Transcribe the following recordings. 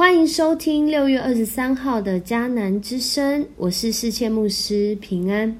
欢迎收听六月二十三号的迦南之声，我是世谦牧师平安。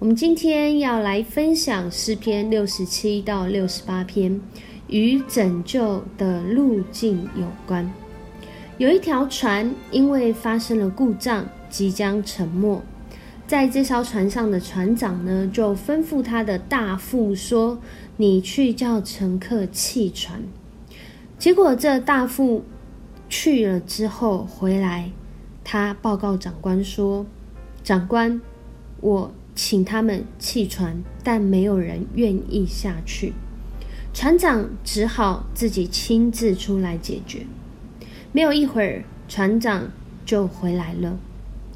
我们今天要来分享诗篇六十七到六十八篇，与拯救的路径有关。有一条船因为发生了故障，即将沉没。在这艘船上的船长呢，就吩咐他的大副说：“你去叫乘客弃船。”结果这大副。去了之后回来，他报告长官说：“长官，我请他们弃船，但没有人愿意下去。船长只好自己亲自出来解决。没有一会儿，船长就回来了，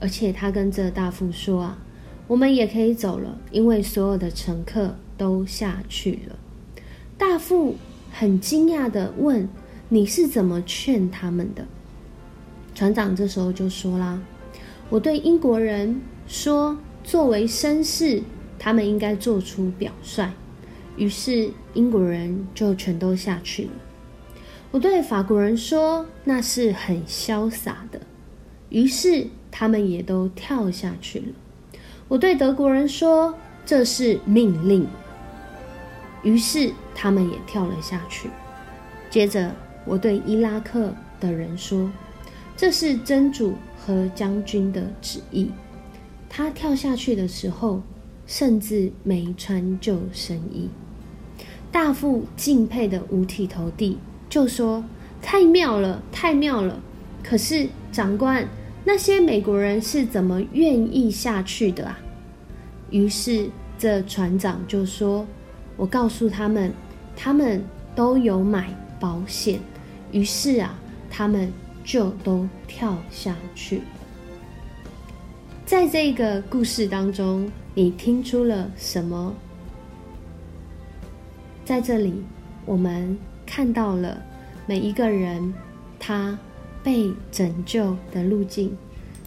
而且他跟这大副说啊，我们也可以走了，因为所有的乘客都下去了。大副很惊讶的问。”你是怎么劝他们的？船长这时候就说啦：“我对英国人说，作为绅士，他们应该做出表率。于是英国人就全都下去了。我对法国人说，那是很潇洒的。于是他们也都跳下去了。我对德国人说，这是命令。于是他们也跳了下去。接着。”我对伊拉克的人说：“这是真主和将军的旨意。”他跳下去的时候，甚至没穿救生衣。大副敬佩的五体投地，就说：“太妙了，太妙了！”可是长官，那些美国人是怎么愿意下去的啊？于是这船长就说：“我告诉他们，他们都有买保险。”于是啊，他们就都跳下去。在这个故事当中，你听出了什么？在这里，我们看到了每一个人他被拯救的路径，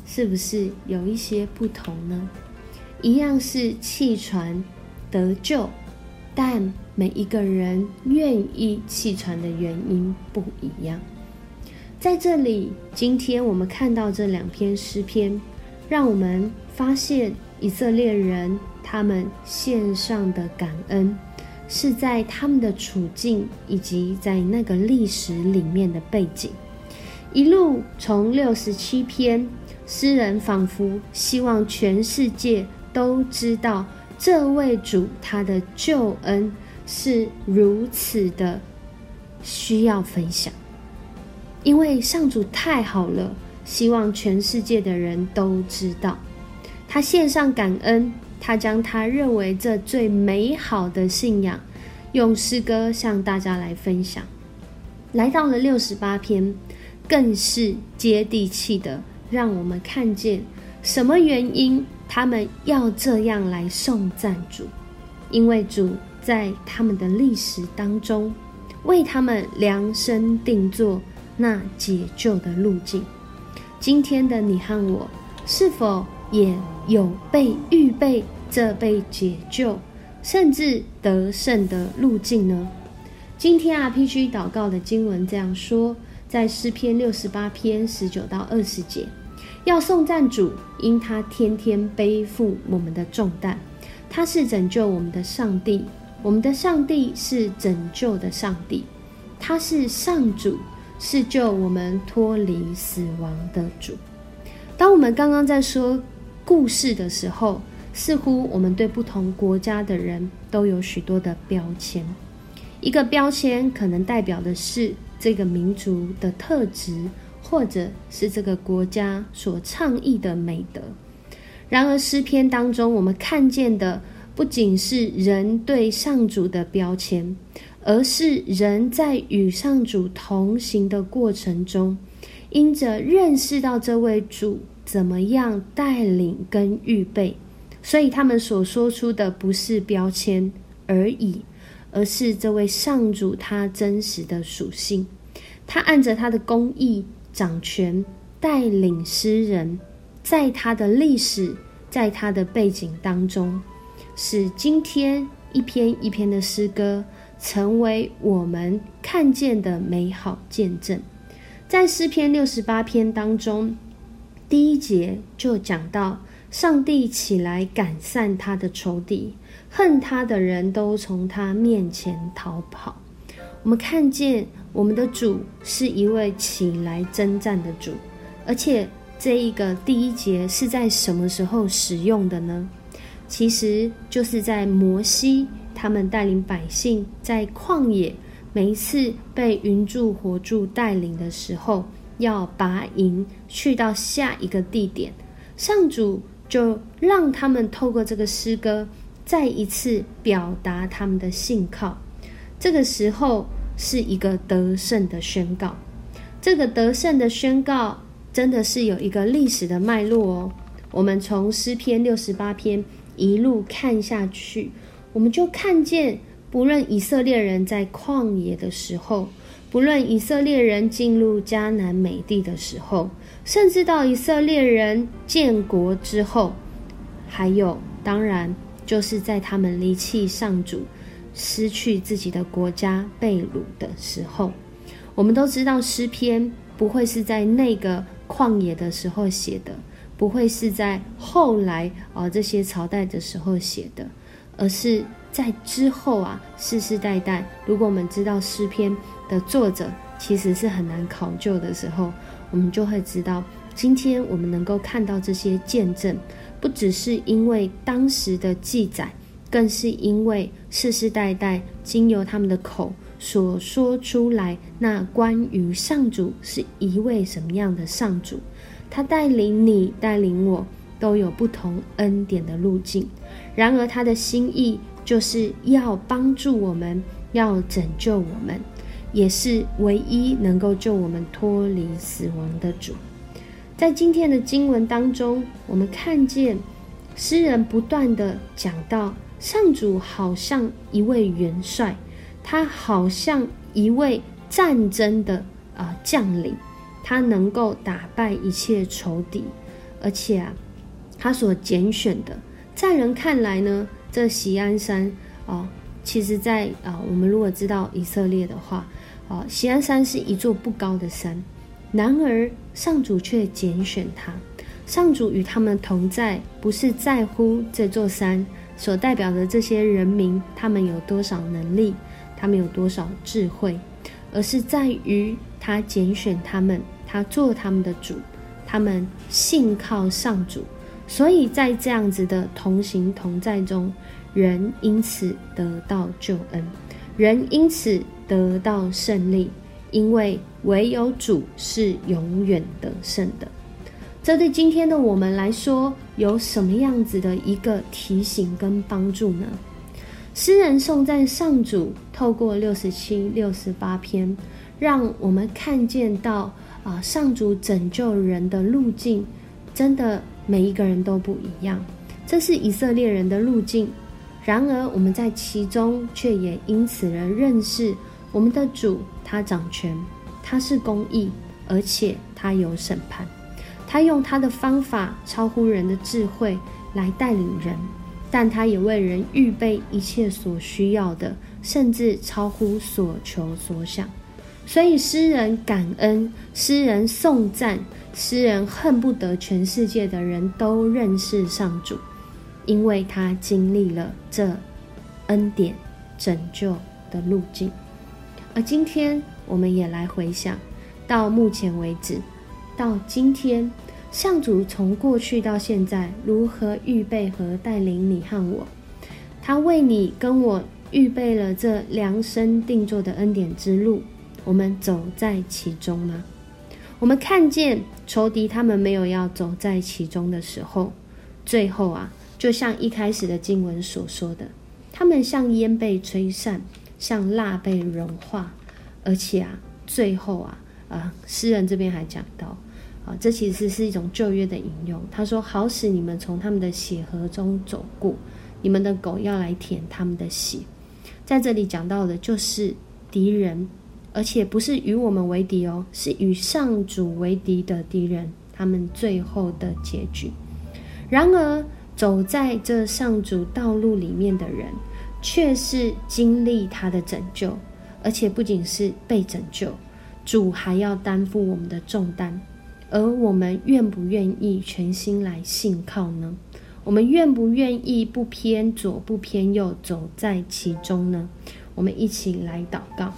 是不是有一些不同呢？一样是弃船得救。但每一个人愿意弃船的原因不一样。在这里，今天我们看到这两篇诗篇，让我们发现以色列人他们献上的感恩，是在他们的处境以及在那个历史里面的背景。一路从六十七篇，诗人仿佛希望全世界都知道。这位主他的救恩是如此的需要分享，因为上主太好了，希望全世界的人都知道。他献上感恩，他将他认为这最美好的信仰，用诗歌向大家来分享。来到了六十八篇，更是接地气的，让我们看见什么原因。他们要这样来送赞主，因为主在他们的历史当中为他们量身定做那解救的路径。今天的你和我，是否也有被预备这被解救，甚至得胜的路径呢？今天 RPG 祷告的经文这样说，在诗篇六十八篇十九到二十节。要送赞主，因他天天背负我们的重担。他是拯救我们的上帝，我们的上帝是拯救的上帝。他是上主，是救我们脱离死亡的主。当我们刚刚在说故事的时候，似乎我们对不同国家的人都有许多的标签。一个标签可能代表的是这个民族的特质。或者是这个国家所倡议的美德。然而诗篇当中，我们看见的不仅是人对上主的标签，而是人在与上主同行的过程中，因着认识到这位主怎么样带领跟预备，所以他们所说出的不是标签而已，而是这位上主他真实的属性。他按着他的公义。掌权带领诗人，在他的历史，在他的背景当中，使今天一篇一篇的诗歌成为我们看见的美好见证。在诗篇六十八篇当中，第一节就讲到，上帝起来赶散他的仇敌，恨他的人都从他面前逃跑。我们看见我们的主是一位起来征战的主，而且这一个第一节是在什么时候使用的呢？其实就是在摩西他们带领百姓在旷野，每一次被云柱火柱带领的时候，要拔营去到下一个地点，上主就让他们透过这个诗歌，再一次表达他们的信靠。这个时候是一个得胜的宣告，这个得胜的宣告真的是有一个历史的脉络哦。我们从诗篇六十八篇。一路看下去，我们就看见，不论以色列人在旷野的时候，不论以色列人进入迦南美地的时候，甚至到以色列人建国之后，还有当然就是在他们离弃上主、失去自己的国家、被掳的时候，我们都知道诗篇不会是在那个旷野的时候写的。不会是在后来啊这些朝代的时候写的，而是在之后啊世世代代。如果我们知道诗篇的作者其实是很难考究的时候，我们就会知道，今天我们能够看到这些见证，不只是因为当时的记载，更是因为世世代代经由他们的口所说出来，那关于上主是一位什么样的上主。他带领你，带领我，都有不同恩典的路径。然而，他的心意就是要帮助我们，要拯救我们，也是唯一能够救我们脱离死亡的主。在今天的经文当中，我们看见诗人不断的讲到，上主好像一位元帅，他好像一位战争的啊将领。他能够打败一切仇敌，而且啊，他所拣选的，在人看来呢，这锡安山啊，其实，在啊，我们如果知道以色列的话，啊，锡安山是一座不高的山，然而上主却拣选他，上主与他们同在，不是在乎这座山所代表的这些人民，他们有多少能力，他们有多少智慧，而是在于。他拣选他们，他做他们的主，他们信靠上主，所以在这样子的同行同在中，人因此得到救恩，人因此得到胜利，因为唯有主是永远得胜的。这对今天的我们来说，有什么样子的一个提醒跟帮助呢？诗人颂赞上主，透过六十七、六十八篇。让我们看见到啊，上主拯救人的路径，真的每一个人都不一样。这是以色列人的路径，然而我们在其中却也因此而认识我们的主，他掌权，他是公义，而且他有审判。他用他的方法超乎人的智慧来带领人，但他也为人预备一切所需要的，甚至超乎所求所想。所以，诗人感恩，诗人颂赞，诗人恨不得全世界的人都认识上主，因为他经历了这恩典拯救的路径。而今天，我们也来回想，到目前为止，到今天，上主从过去到现在，如何预备和带领你和我？他为你跟我预备了这量身定做的恩典之路。我们走在其中吗？我们看见仇敌他们没有要走在其中的时候，最后啊，就像一开始的经文所说的，他们像烟被吹散，像蜡被融化，而且啊，最后啊，啊，诗人这边还讲到，啊，这其实是一种旧约的引用。他说：“好使你们从他们的血河中走过，你们的狗要来舔他们的血。”在这里讲到的就是敌人。而且不是与我们为敌哦，是与上主为敌的敌人，他们最后的结局。然而，走在这上主道路里面的人，却是经历他的拯救，而且不仅是被拯救，主还要担负我们的重担，而我们愿不愿意全心来信靠呢？我们愿不愿意不偏左不偏右走在其中呢？我们一起来祷告。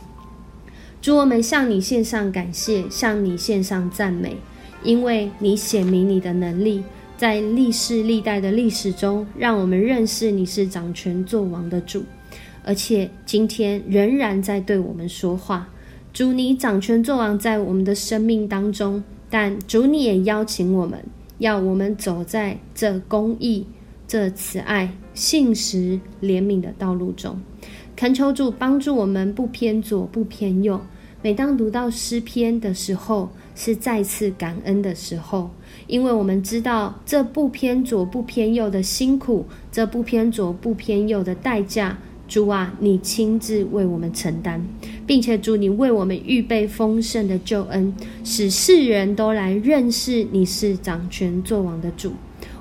主，我们向你献上感谢，向你献上赞美，因为你显明你的能力，在历世历代的历史中，让我们认识你是掌权作王的主，而且今天仍然在对我们说话。主，你掌权作王在我们的生命当中，但主你也邀请我们，要我们走在这公义、这慈爱、信实、怜悯的道路中。恳求主帮助我们，不偏左，不偏右。每当读到诗篇的时候，是再次感恩的时候，因为我们知道这不偏左不偏右的辛苦，这不偏左不偏右的代价，主啊，你亲自为我们承担，并且主你为我们预备丰盛的救恩，使世人都来认识你是掌权作王的主。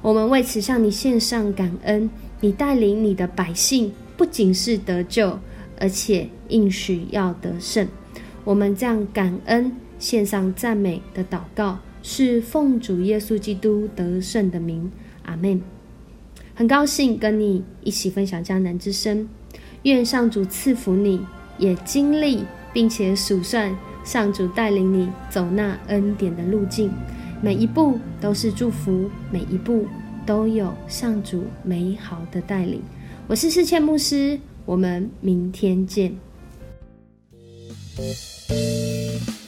我们为此向你献上感恩，你带领你的百姓不仅是得救，而且应许要得胜。我们这样感恩、献上赞美的祷告，是奉主耶稣基督得胜的名，阿门。很高兴跟你一起分享江南之声，愿上主赐福你，也经历并且数算上主带领你走那恩典的路径，每一步都是祝福，每一步都有上主美好的带领。我是世倩牧师，我们明天见。Música